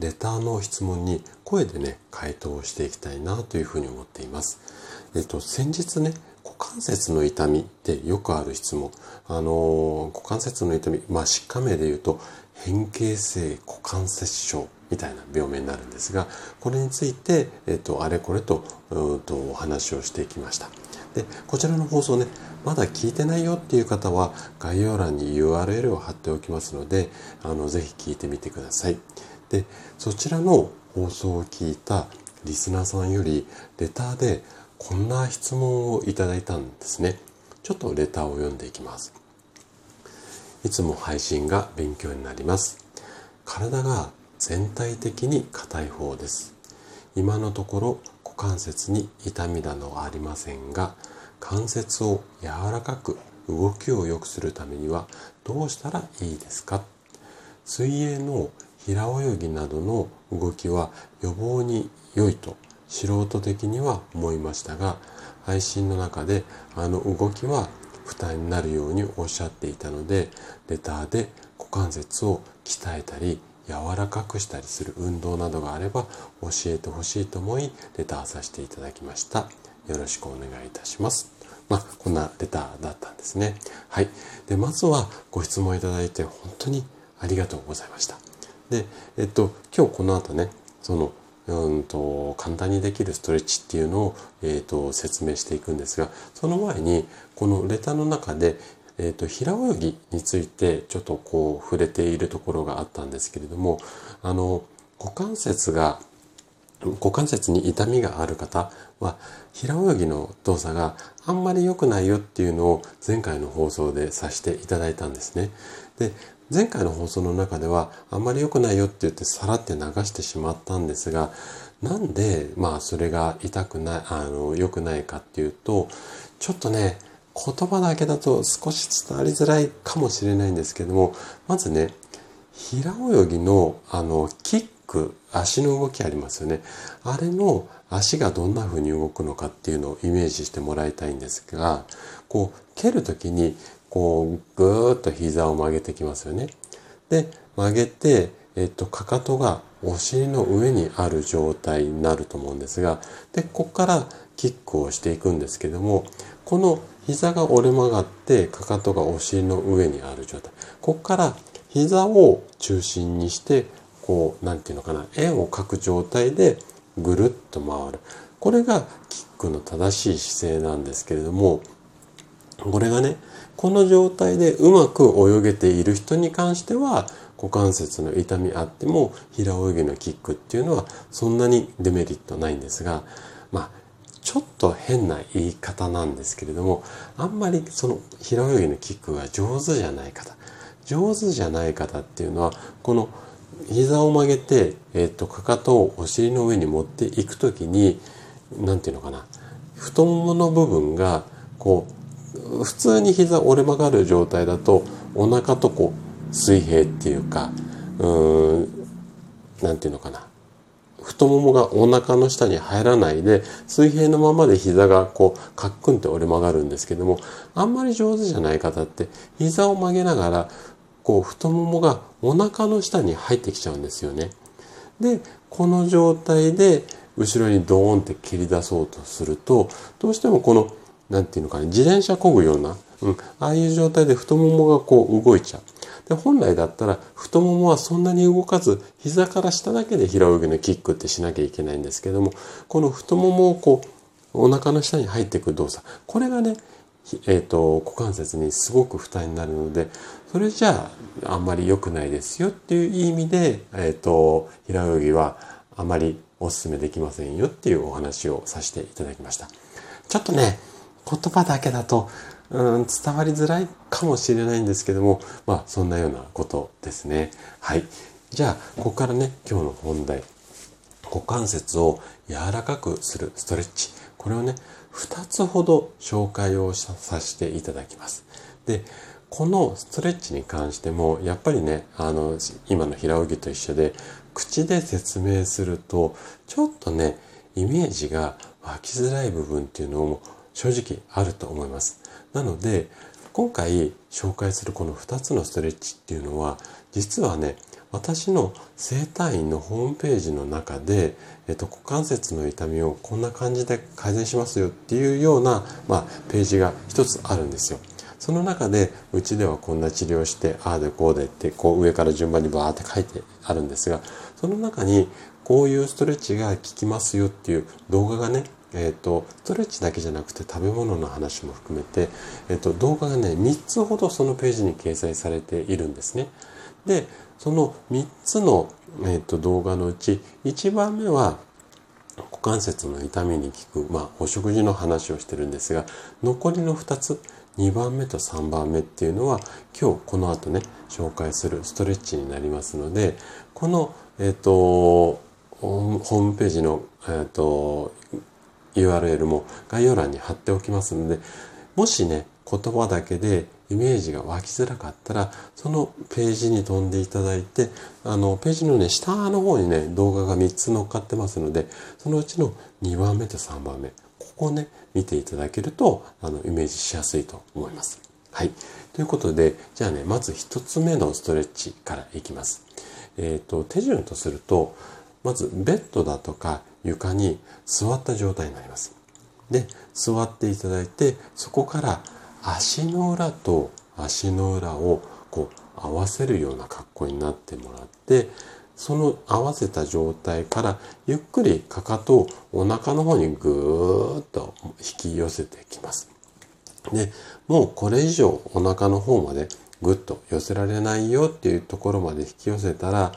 レターの質問に声でね、回答をしていきたいなというふうに思っています。えっと、先日ね、股関節の痛みってよくある質問。あの股関節の痛み、まあ、疾患名で言うと、変形性股関節症みたいな病名になるんですが、これについて、えっと、あれこれと、うんとお話をしていきました。で、こちらの放送ね、まだ聞いてないよっていう方は、概要欄に URL を貼っておきますので、あの、ぜひ聞いてみてください。でそちらの放送を聞いたリスナーさんよりレターでこんな質問をいただいたんですね。ちょっとレターを読んでいきます。いつも配信が勉強になります。体が全体的に硬い方です。今のところ股関節に痛みなどはありませんが関節を柔らかく動きを良くするためにはどうしたらいいですか？水泳の平泳ぎなどの動きは予防に良いと素人的には思いましたが配信の中であの動きは負担になるようにおっしゃっていたのでレターで股関節を鍛えたり柔らかくしたりする運動などがあれば教えてほしいと思いレターさせていただきました。よろしくお願いいたします。まあこんなレターだったんですね。はい。でまずはご質問いただいて本当にありがとうございました。で、えっと、今日この後ね、その、うんと、簡単にできるストレッチっていうのを、えっと、説明していくんですが、その前に、このレターの中で、えっと、平泳ぎについてちょっとこう触れているところがあったんですけれども、あの、股関節が、股関節に痛みがある方は、平泳ぎの動作があんまり良くないよっていうのを前回の放送でさせていただいたんですね。で、前回の放送の中ではあんまり良くないよって言ってさらって流してしまったんですがなんでまあそれが痛くないあの良くないかっていうとちょっとね言葉だけだと少し伝わりづらいかもしれないんですけどもまずね平泳ぎのあのキック足の動きありますよね。あれの足がどんな風に動くのかっていうのをイメージしてもらいたいんですがこう蹴る時にこうぐーっと膝を曲げてきますよね。で曲げて、えっと、かかとがお尻の上にある状態になると思うんですがでここからキックをしていくんですけどもこの膝が折れ曲がってかかとがお尻の上にある状態ここから膝を中心にしてこう何て言うのかな円を描く状態でぐるっと回るこれがキックの正しい姿勢なんですけれどもこれがねこの状態でうまく泳げている人に関しては股関節の痛みあっても平泳ぎのキックっていうのはそんなにデメリットないんですがまあちょっと変な言い方なんですけれどもあんまりその平泳ぎのキックが上手じゃない方上手じゃない方っていうのはこの膝を曲げて、えっとかかとをお尻の上に持っていく時に何て言うのかな太ももの部分がこう普通に膝折れ曲がる状態だとお腹とこう水平っていうかうんなんていうのかな太ももがお腹の下に入らないで水平のままで膝がこうカックンって折れ曲がるんですけどもあんまり上手じゃない方って膝を曲げながらこう太ももがお腹の下に入ってきちゃうんですよね。でこの状態で後ろにドーンって蹴り出そうとするとどうしてもこのなんていうのかな、自転車漕ぐような、うん、ああいう状態で太ももがこう動いちゃう。で、本来だったら太ももはそんなに動かず、膝から下だけで平泳ぎのキックってしなきゃいけないんですけども、この太ももをこう、お腹の下に入っていく動作。これがね、えっ、ー、と、股関節にすごく負担になるので、それじゃあ、あんまり良くないですよっていう意味で、えっ、ー、と、平泳ぎはあまりお勧めできませんよっていうお話をさせていただきました。ちょっとね、言葉だけだと、うん、伝わりづらいかもしれないんですけども、まあ、そんなようなことですね。はい。じゃあ、ここからね、今日の本題。股関節を柔らかくするストレッチ。これをね、2つほど紹介をさせていただきます。で、このストレッチに関しても、やっぱりね、あの、今の平泳ぎと一緒で、口で説明すると、ちょっとね、イメージが湧きづらい部分っていうのも正直あると思います。なので、今回紹介するこの2つのストレッチっていうのは、実はね、私の整体院のホームページの中で、えっと、股関節の痛みをこんな感じで改善しますよっていうような、まあ、ページが一つあるんですよ。その中で、うちではこんな治療して、ああでこうでって、こう上から順番にバーって書いてあるんですが、その中に、こういうストレッチが効きますよっていう動画がね、え、ー、と、ストレッチだけじゃなくて食べ物の話も含めて、え、ー、と、動画がね、3つほどそのページに掲載されているんですね。で、その3つの、えーと、動画のうち1番目は股関節の痛みに効く、まあ、お食事の話をしてるんですが残りの2つ2番目と3番目っていうのは今日この後ね紹介するストレッチになりますのでこの、えっ、ー、とホームページの、えーと URL も概要欄に貼っておきますのでもしね言葉だけでイメージが湧きづらかったら、そのページに飛んでいただいて、あの、ページのね、下の方にね、動画が3つ載っかってますので、そのうちの2番目と3番目、ここをね、見ていただけると、あの、イメージしやすいと思います。はい。ということで、じゃあね、まず1つ目のストレッチからいきます。えっ、ー、と、手順とすると、まずベッドだとか床に座った状態になります。で、座っていただいて、そこから足の裏と足の裏をこう合わせるような格好になってもらってその合わせた状態からゆっくりかかとをお腹の方にぐーっと引き寄せていきます。で、もうこれ以上お腹の方までぐっと寄せられないよっていうところまで引き寄せたら、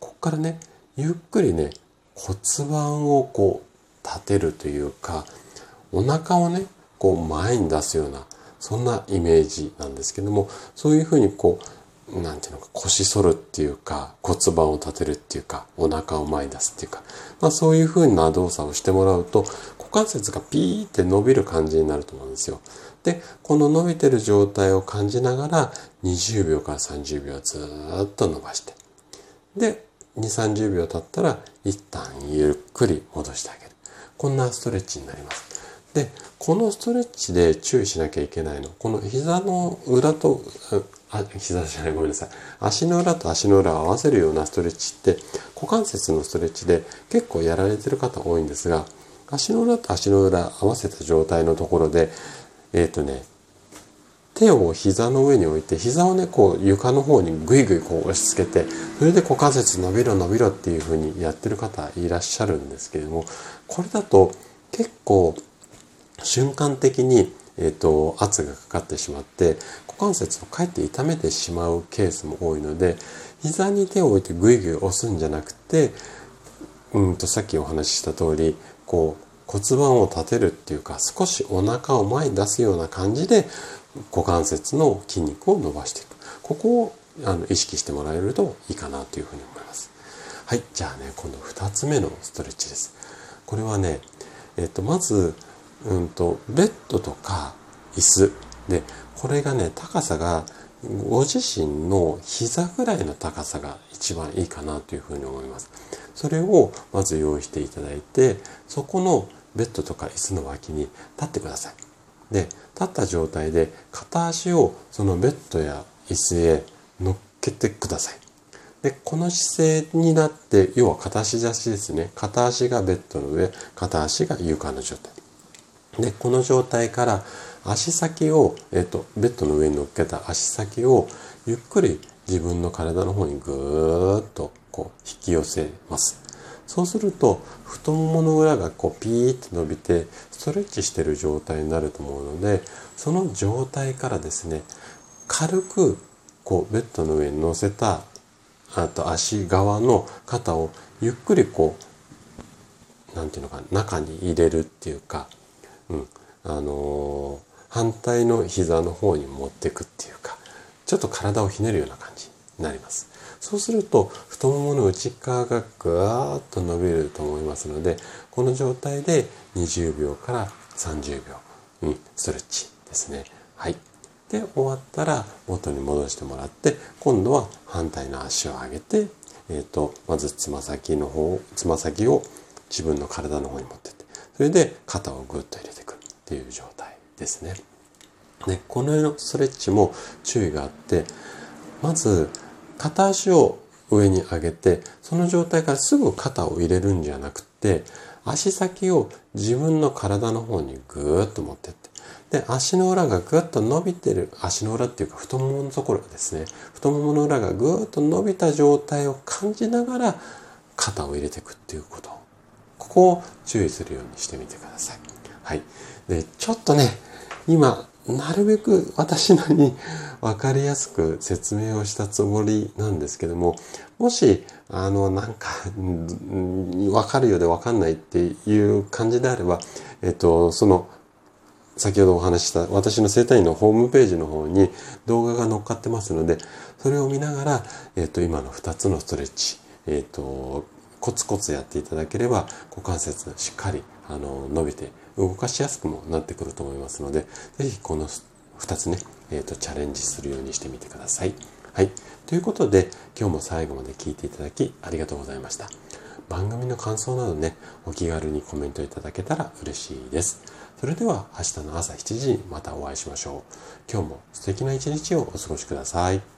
ここからね、ゆっくりね、骨盤をこう立てるというか、お腹をね、こう前に出すようなそんなイメージなんですけども、そういうふうにこう、なんていうのか、腰反るっていうか、骨盤を立てるっていうか、お腹を前に出すっていうか、まあそういうふうな動作をしてもらうと、股関節がピーって伸びる感じになると思うんですよ。で、この伸びてる状態を感じながら、20秒から30秒ずっと伸ばして。で、2、30秒経ったら、一旦ゆっくり戻してあげる。こんなストレッチになります。で、このストレッチで注意しなきゃいけないの。この膝の裏と、あ、膝じゃない、ごめんなさい。足の裏と足の裏を合わせるようなストレッチって、股関節のストレッチで結構やられてる方多いんですが、足の裏と足の裏合わせた状態のところで、えっ、ー、とね、手を膝の上に置いて、膝をね、こう床の方にぐいぐいこう押し付けて、それで股関節伸びろ伸びろっていう風にやってる方いらっしゃるんですけれども、これだと結構瞬間的に、えーと、圧がかかってしまって股関節をかえって痛めてしまうケースも多いので膝に手を置いてグイグイ押すんじゃなくてうんとさっきお話しした通りこう骨盤を立てるっていうか少しお腹を前に出すような感じで股関節の筋肉を伸ばしていく。ここをあの意識してもらえるといいかなというふうに思います。はいじゃあね今度2つ目のストレッチです。これはねえっ、とまずうんと、ベッドとか椅子。で、これがね、高さがご自身の膝ぐらいの高さが一番いいかなというふうに思います。それをまず用意していただいて、そこのベッドとか椅子の脇に立ってください。で、立った状態で片足をそのベッドや椅子へ乗っけてください。で、この姿勢になって、要は片足出しですね。片足がベッドの上、片足が床の状態。で、この状態から足先を、えっと、ベッドの上に乗っけた足先をゆっくり自分の体の方にぐーっとこう引き寄せます。そうすると太ももの裏がこうピーって伸びてストレッチしてる状態になると思うのでその状態からですね軽くこうベッドの上に乗せたあと足側の肩をゆっくりこう何て言うのか中に入れるっていうかうん、あのー、反対の膝の方に持っていくっていうかちょっと体をひねるような感じになりますそうすると太ももの内側がぐわーっと伸びると思いますのでこの状態で20秒から30秒、うん、ストレッチですねはいで終わったら元に戻してもらって今度は反対の足を上げて、えーと、まずつま先の方つま先を自分の体の方に持ってってそれで肩をぐっと入れていくっていう状態ですね。ねこのようなストレッチも注意があってまず片足を上に上げてその状態からすぐ肩を入れるんじゃなくて足先を自分の体の方にぐーっと持ってってで、足の裏がぐっと伸びてる、足の裏っていうか太もものところですね。太ももの裏がぐーっと伸びた状態を感じながら肩を入れていくっていうこと。ここを注意するようにしてみてください。はい。で、ちょっとね、今、なるべく私なりに分かりやすく説明をしたつもりなんですけども、もし、あの、なんか、分かるようで分かんないっていう感じであれば、えっと、その先ほどお話した私の生体院のホームページの方に動画が載っかってますので、それを見ながら、えっ、と、今の2つのストレッチ、えっ、と、コツコツやっていただければ、股関節しっかり、あの、伸びて、動かしやすくもなってくると思いますので、ぜひこの2つね、えっ、ー、と、チャレンジするようにしてみてください。はい。ということで、今日も最後まで聞いていただきありがとうございました。番組の感想などね、お気軽にコメントいただけたら嬉しいです。それでは明日の朝7時にまたお会いしましょう。今日も素敵な一日をお過ごしください。